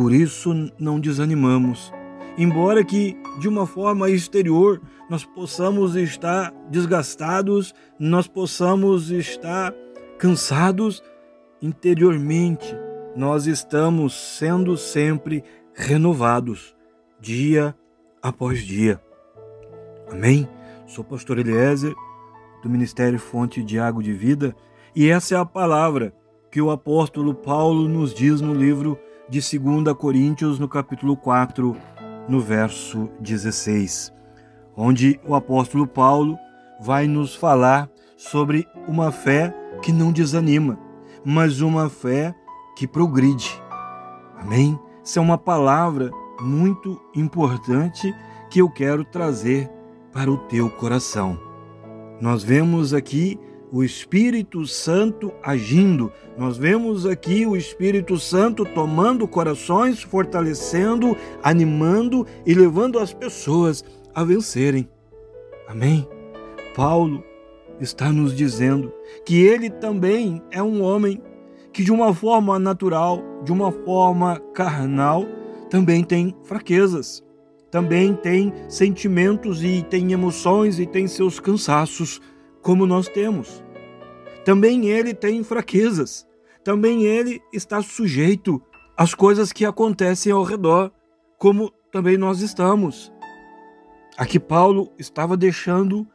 Por isso não desanimamos. Embora que de uma forma exterior nós possamos estar desgastados, nós possamos estar cansados, interiormente nós estamos sendo sempre renovados, dia após dia. Amém? Sou pastor Eliezer, do Ministério Fonte de Água de Vida, e essa é a palavra que o apóstolo Paulo nos diz no livro de 2 Coríntios, no capítulo 4, no verso 16, onde o apóstolo Paulo vai nos falar sobre uma fé que não desanima, mas uma fé que progride. Amém? Essa é uma palavra muito importante que eu quero trazer para o teu coração. Nós vemos aqui o Espírito Santo agindo. Nós vemos aqui o Espírito Santo tomando corações, fortalecendo, animando e levando as pessoas a vencerem. Amém? Paulo está nos dizendo que ele também é um homem que, de uma forma natural, de uma forma carnal, também tem fraquezas, também tem sentimentos e tem emoções e tem seus cansaços como nós temos. Também ele tem fraquezas. Também ele está sujeito às coisas que acontecem ao redor, como também nós estamos. Aqui Paulo estava deixando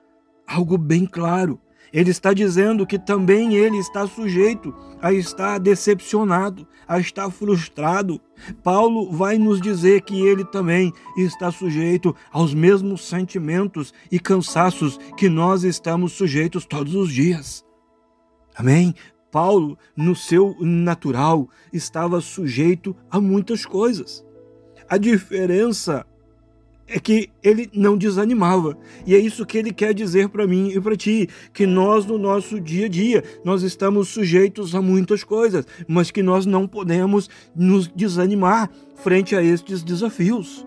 algo bem claro. Ele está dizendo que também ele está sujeito a estar decepcionado, a estar frustrado. Paulo vai nos dizer que ele também está sujeito aos mesmos sentimentos e cansaços que nós estamos sujeitos todos os dias. Amém? Paulo, no seu natural, estava sujeito a muitas coisas. A diferença é que ele não desanimava. E é isso que ele quer dizer para mim e para ti, que nós no nosso dia a dia, nós estamos sujeitos a muitas coisas, mas que nós não podemos nos desanimar frente a estes desafios.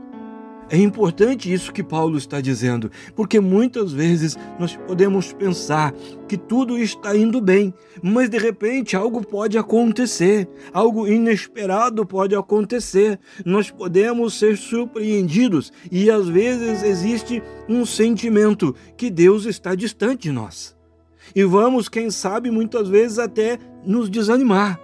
É importante isso que Paulo está dizendo, porque muitas vezes nós podemos pensar que tudo está indo bem, mas de repente algo pode acontecer, algo inesperado pode acontecer. Nós podemos ser surpreendidos e às vezes existe um sentimento que Deus está distante de nós. E vamos, quem sabe, muitas vezes até nos desanimar.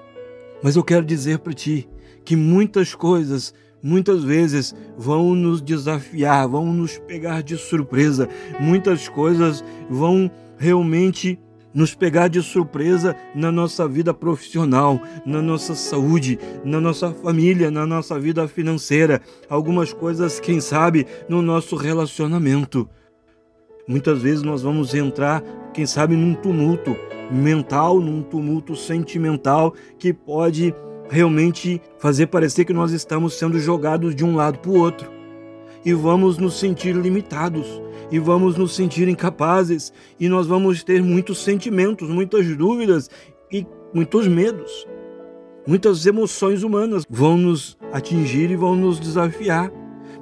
Mas eu quero dizer para ti que muitas coisas muitas vezes vão nos desafiar, vão nos pegar de surpresa. Muitas coisas vão realmente nos pegar de surpresa na nossa vida profissional, na nossa saúde, na nossa família, na nossa vida financeira, algumas coisas, quem sabe, no nosso relacionamento. Muitas vezes nós vamos entrar, quem sabe, num tumulto mental, num tumulto sentimental que pode realmente fazer parecer que nós estamos sendo jogados de um lado para o outro. E vamos nos sentir limitados, e vamos nos sentir incapazes, e nós vamos ter muitos sentimentos, muitas dúvidas e muitos medos. Muitas emoções humanas vão nos atingir e vão nos desafiar.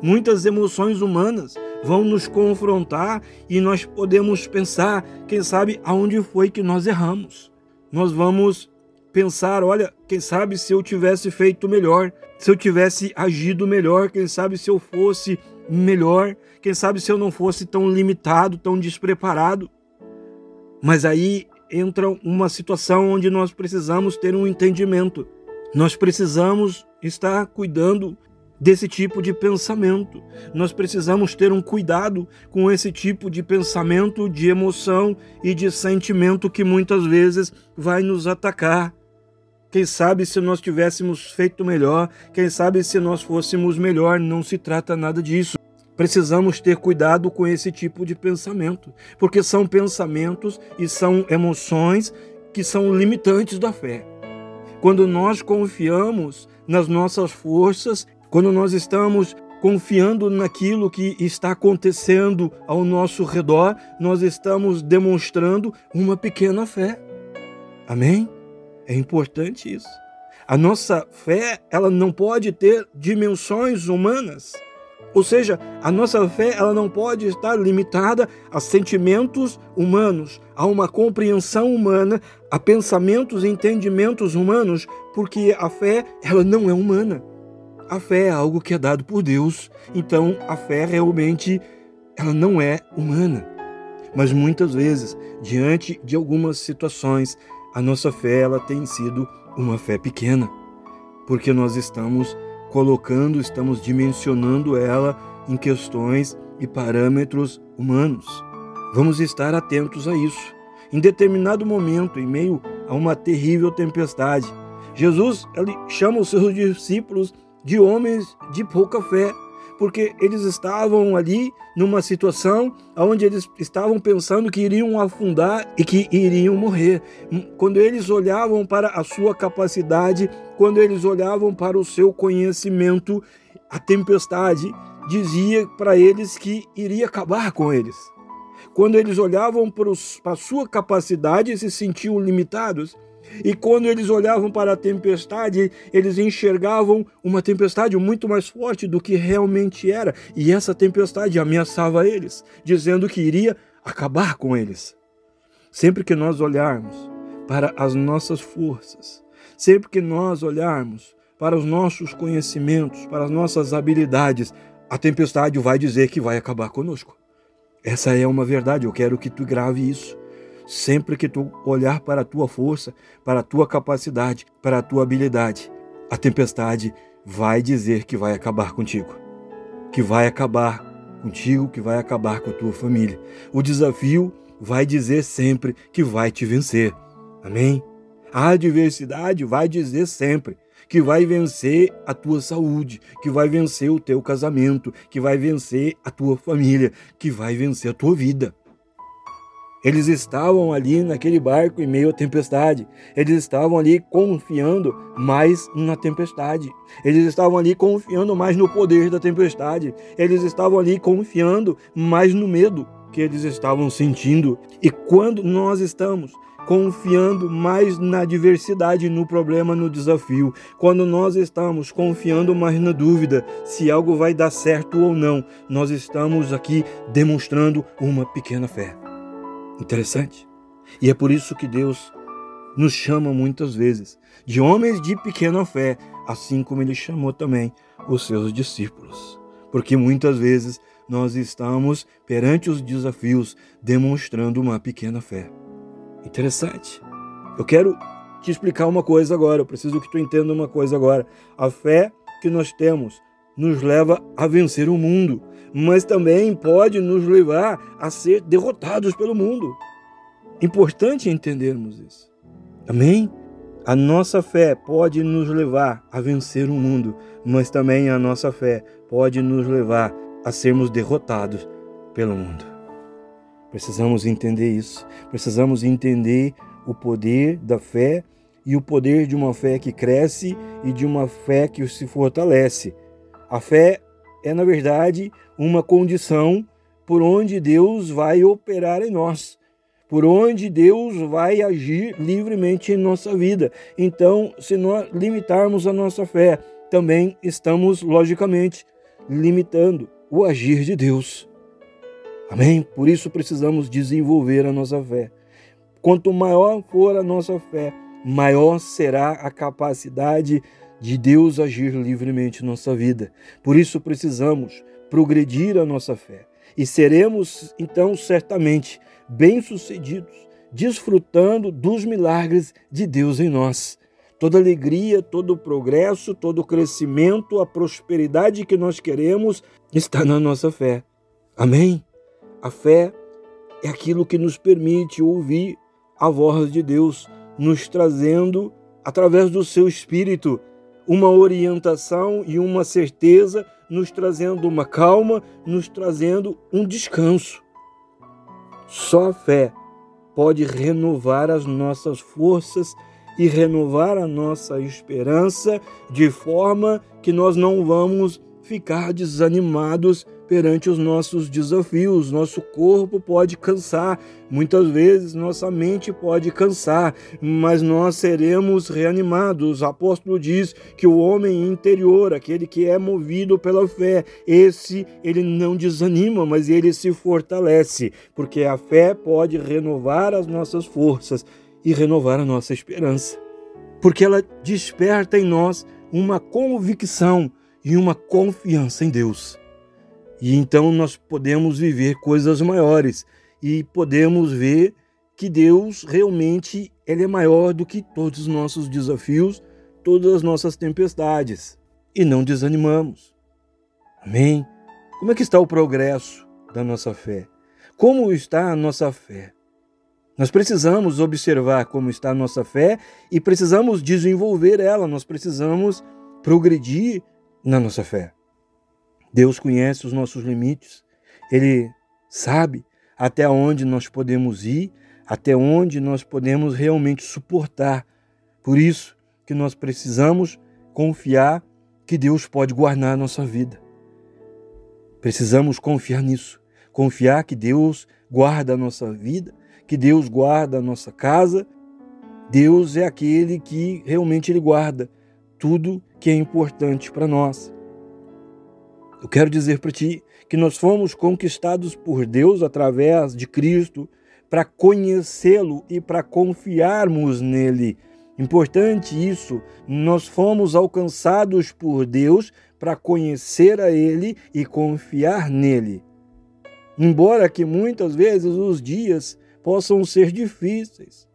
Muitas emoções humanas vão nos confrontar e nós podemos pensar, quem sabe, aonde foi que nós erramos. Nós vamos pensar, olha, quem sabe se eu tivesse feito melhor, se eu tivesse agido melhor, quem sabe se eu fosse melhor, quem sabe se eu não fosse tão limitado, tão despreparado. Mas aí entra uma situação onde nós precisamos ter um entendimento. Nós precisamos estar cuidando desse tipo de pensamento. Nós precisamos ter um cuidado com esse tipo de pensamento, de emoção e de sentimento que muitas vezes vai nos atacar. Quem sabe se nós tivéssemos feito melhor, quem sabe se nós fôssemos melhor, não se trata nada disso. Precisamos ter cuidado com esse tipo de pensamento, porque são pensamentos e são emoções que são limitantes da fé. quando nós confiamos nas nossas forças, quando nós estamos confiando naquilo que está acontecendo ao nosso redor, nós estamos demonstrando uma pequena fé. Amém? É importante isso. A nossa fé, ela não pode ter dimensões humanas. Ou seja, a nossa fé ela não pode estar limitada a sentimentos humanos, a uma compreensão humana, a pensamentos e entendimentos humanos, porque a fé ela não é humana. A fé é algo que é dado por Deus. Então, a fé realmente ela não é humana. Mas muitas vezes, diante de algumas situações, a nossa fé ela tem sido uma fé pequena, porque nós estamos colocando, estamos dimensionando ela em questões e parâmetros humanos. Vamos estar atentos a isso. Em determinado momento, em meio a uma terrível tempestade, Jesus ele chama os seus discípulos de homens de pouca fé, porque eles estavam ali numa situação onde eles estavam pensando que iriam afundar e que iriam morrer. Quando eles olhavam para a sua capacidade, quando eles olhavam para o seu conhecimento, a tempestade dizia para eles que iria acabar com eles. Quando eles olhavam para, a sua capacidade e se sentiam limitados, e quando eles olhavam para a tempestade, eles enxergavam uma tempestade muito mais forte do que realmente era, e essa tempestade ameaçava eles, dizendo que iria acabar com eles. Sempre que nós olharmos para as nossas forças, sempre que nós olharmos para os nossos conhecimentos, para as nossas habilidades, a tempestade vai dizer que vai acabar conosco. Essa é uma verdade, eu quero que tu grave isso. Sempre que tu olhar para a tua força, para a tua capacidade, para a tua habilidade, a tempestade vai dizer que vai acabar contigo. Que vai acabar contigo, que vai acabar com a tua família. O desafio vai dizer sempre que vai te vencer. Amém? A adversidade vai dizer sempre que vai vencer a tua saúde, que vai vencer o teu casamento, que vai vencer a tua família, que vai vencer a tua vida. Eles estavam ali naquele barco em meio à tempestade. Eles estavam ali confiando mais na tempestade. Eles estavam ali confiando mais no poder da tempestade. Eles estavam ali confiando mais no medo que eles estavam sentindo. E quando nós estamos confiando mais na adversidade, no problema, no desafio, quando nós estamos confiando mais na dúvida se algo vai dar certo ou não, nós estamos aqui demonstrando uma pequena fé. Interessante. E é por isso que Deus nos chama muitas vezes de homens de pequena fé, assim como ele chamou também os seus discípulos. Porque muitas vezes nós estamos perante os desafios demonstrando uma pequena fé. Interessante. Eu quero te explicar uma coisa agora, eu preciso que tu entenda uma coisa agora. A fé que nós temos nos leva a vencer o mundo mas também pode nos levar a ser derrotados pelo mundo. Importante entendermos isso. Amém? A nossa fé pode nos levar a vencer o mundo, mas também a nossa fé pode nos levar a sermos derrotados pelo mundo. Precisamos entender isso. Precisamos entender o poder da fé e o poder de uma fé que cresce e de uma fé que se fortalece. A fé é, na verdade, uma condição por onde Deus vai operar em nós, por onde Deus vai agir livremente em nossa vida. Então, se nós limitarmos a nossa fé, também estamos, logicamente, limitando o agir de Deus. Amém? Por isso precisamos desenvolver a nossa fé. Quanto maior for a nossa fé, maior será a capacidade de Deus agir livremente em nossa vida. Por isso precisamos progredir a nossa fé e seremos então certamente bem-sucedidos, desfrutando dos milagres de Deus em nós. Toda alegria, todo o progresso, todo o crescimento, a prosperidade que nós queremos está na nossa fé. Amém? A fé é aquilo que nos permite ouvir a voz de Deus, nos trazendo, através do seu Espírito, uma orientação e uma certeza, nos trazendo uma calma, nos trazendo um descanso. Só a fé pode renovar as nossas forças e renovar a nossa esperança de forma que nós não vamos ficar desanimados perante os nossos desafios. Nosso corpo pode cansar, muitas vezes nossa mente pode cansar, mas nós seremos reanimados. O apóstolo diz que o homem interior, aquele que é movido pela fé, esse ele não desanima, mas ele se fortalece, porque a fé pode renovar as nossas forças e renovar a nossa esperança. Porque ela desperta em nós uma convicção e uma confiança em Deus. E então nós podemos viver coisas maiores e podemos ver que Deus realmente ele é maior do que todos os nossos desafios, todas as nossas tempestades. E não desanimamos. Amém? Como é que está o progresso da nossa fé? Como está a nossa fé? Nós precisamos observar como está a nossa fé e precisamos desenvolver ela, nós precisamos progredir na nossa fé. Deus conhece os nossos limites, Ele sabe até onde nós podemos ir, até onde nós podemos realmente suportar. Por isso que nós precisamos confiar que Deus pode guardar a nossa vida. Precisamos confiar nisso, confiar que Deus guarda a nossa vida, que Deus guarda a nossa casa. Deus é aquele que realmente ele guarda tudo que é importante para nós. Eu quero dizer para ti que nós fomos conquistados por Deus através de Cristo para conhecê-lo e para confiarmos nele. Importante isso, nós fomos alcançados por Deus para conhecer a Ele e confiar nele. Embora que muitas vezes os dias possam ser difíceis,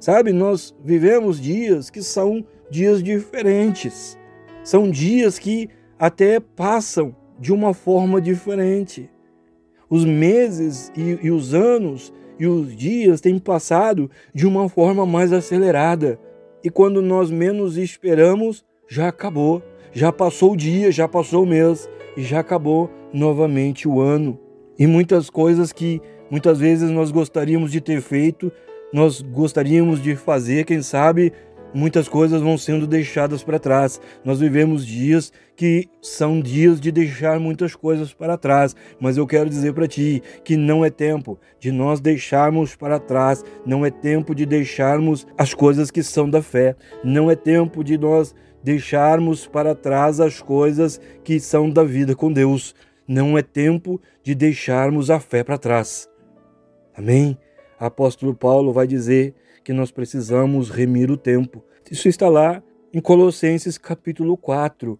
sabe, nós vivemos dias que são dias diferentes, são dias que até passam de uma forma diferente. Os meses e, e os anos e os dias têm passado de uma forma mais acelerada. E quando nós menos esperamos, já acabou. Já passou o dia, já passou o mês e já acabou novamente o ano. E muitas coisas que muitas vezes nós gostaríamos de ter feito, nós gostaríamos de fazer, quem sabe muitas coisas vão sendo deixadas para trás. Nós vivemos dias que são dias de deixar muitas coisas para trás, mas eu quero dizer para ti que não é tempo de nós deixarmos para trás, não é tempo de deixarmos as coisas que são da fé, não é tempo de nós deixarmos para trás as coisas que são da vida com Deus. Não é tempo de deixarmos a fé para trás. Amém? Apóstolo Paulo vai dizer que nós precisamos remir o tempo. Isso está lá em Colossenses capítulo 4.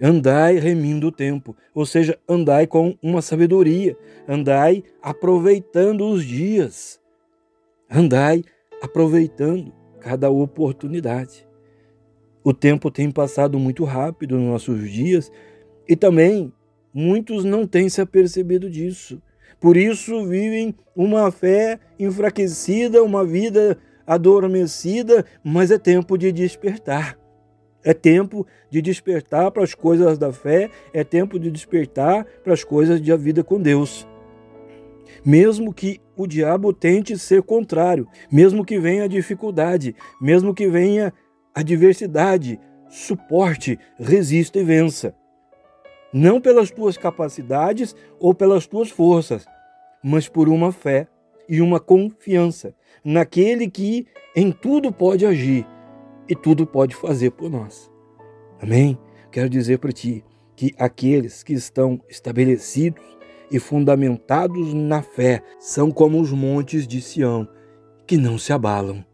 Andai remindo o tempo, ou seja, andai com uma sabedoria, andai aproveitando os dias, andai aproveitando cada oportunidade. O tempo tem passado muito rápido nos nossos dias e também muitos não têm se apercebido disso. Por isso vivem uma fé enfraquecida, uma vida adormecida, mas é tempo de despertar. É tempo de despertar para as coisas da fé, é tempo de despertar para as coisas da vida com Deus. Mesmo que o diabo tente ser contrário, mesmo que venha a dificuldade, mesmo que venha adversidade, suporte, resista e vença não pelas tuas capacidades ou pelas tuas forças, mas por uma fé e uma confiança naquele que em tudo pode agir e tudo pode fazer por nós. Amém? Quero dizer para ti que aqueles que estão estabelecidos e fundamentados na fé são como os montes de Sião, que não se abalam.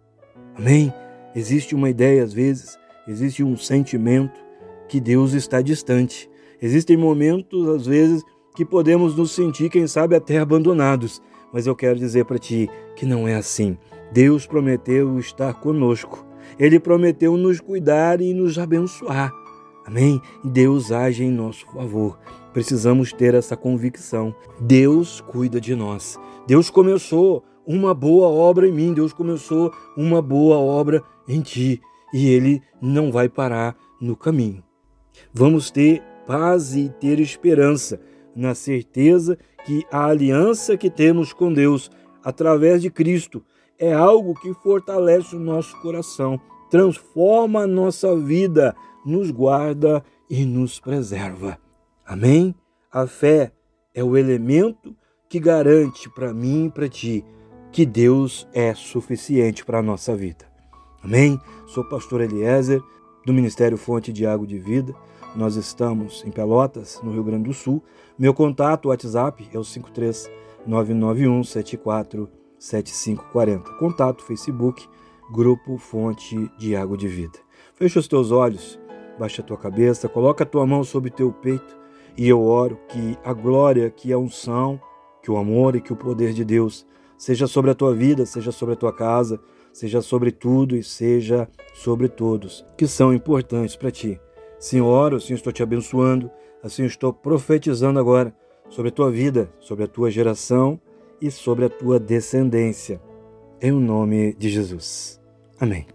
Amém? Existe uma ideia às vezes, existe um sentimento que Deus está distante, Existem momentos, às vezes, que podemos nos sentir, quem sabe, até abandonados. Mas eu quero dizer para ti que não é assim. Deus prometeu estar conosco. Ele prometeu nos cuidar e nos abençoar. Amém? E Deus age em nosso favor. Precisamos ter essa convicção. Deus cuida de nós. Deus começou uma boa obra em mim. Deus começou uma boa obra em ti. E Ele não vai parar no caminho. Vamos ter paz e ter esperança, na certeza que a aliança que temos com Deus através de Cristo é algo que fortalece o nosso coração, transforma a nossa vida, nos guarda e nos preserva. Amém? A fé é o elemento que garante para mim e para ti que Deus é suficiente para a nossa vida. Amém? Sou pastor Eliezer, do Ministério Fonte de Água de Vida. Nós estamos em Pelotas, no Rio Grande do Sul. Meu contato, WhatsApp, é o 53 991 74 7540. Contato Facebook, Grupo Fonte de Água de Vida. Fecha os teus olhos, baixa a tua cabeça, coloca a tua mão sobre o teu peito e eu oro que a glória, que a unção, que o amor e que o poder de Deus seja sobre a tua vida, seja sobre a tua casa, seja sobre tudo e seja sobre todos que são importantes para ti. Senhor, assim estou te abençoando, assim estou profetizando agora sobre a tua vida, sobre a tua geração e sobre a tua descendência. Em o nome de Jesus. Amém.